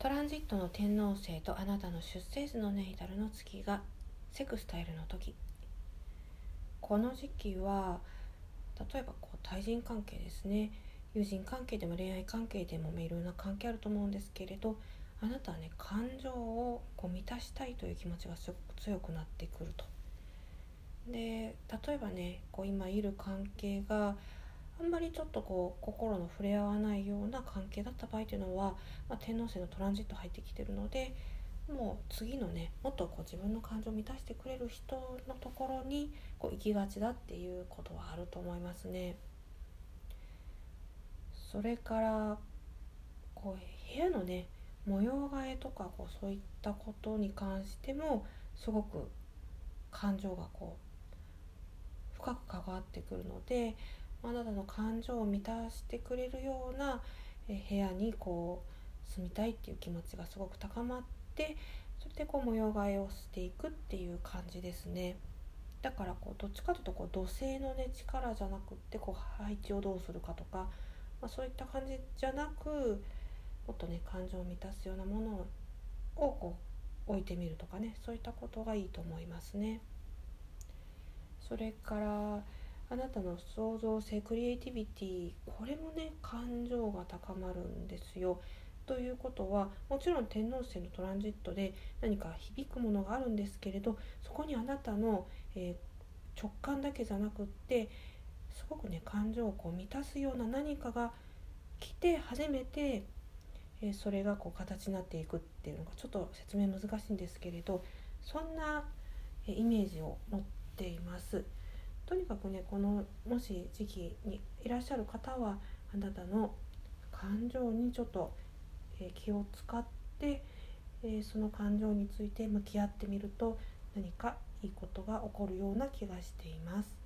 トランジットの天王星とあなたの出生図のネイタルの月がセクスタイルの時この時期は例えばこう対人関係ですね友人関係でも恋愛関係でもいろんな関係あると思うんですけれどあなたはね感情をこう満たしたいという気持ちがすごく強くなってくると。で例えばねこう今いる関係があんまりちょっとこう心の触れ合わないような関係だった場合というのは、まあ、天王星のトランジット入ってきてるのでもう次のねもっとこう自分の感情を満たしてくれる人のところにこう行きがちだっていうことはあると思いますね。それからこう部屋のね模様替えとかこうそういったことに関してもすごく感情がこう深く関わってくるのであなたの感情を満たしてくれるような部屋にこう住みたいっていう気持ちがすごく高まってそれでこう模様替えをしていくっていう感じですね。だからこうどっちかというとこう土星のね力じゃなくってこう配置をどうするかとか、まあ、そういった感じじゃなくもっとね感情を満たすようなものをこう置いてみるとかねそういったことがいいと思いますね。それからあなたの創造性クリエイティビティこれもね感情が高まるんですよ。ということはもちろん天王星のトランジットで何か響くものがあるんですけれどそこにあなたの、えー、直感だけじゃなくってすごくね感情をこう満たすような何かが来て初めて、えー、それがこう形になっていくっていうのがちょっと説明難しいんですけれどそんな、えイメージを持っています。とにかくねこのもし時期にいらっしゃる方はあなたの感情にちょっと、え気を使って、えその感情について向き合ってみると何かいいことが起こるような気がしています。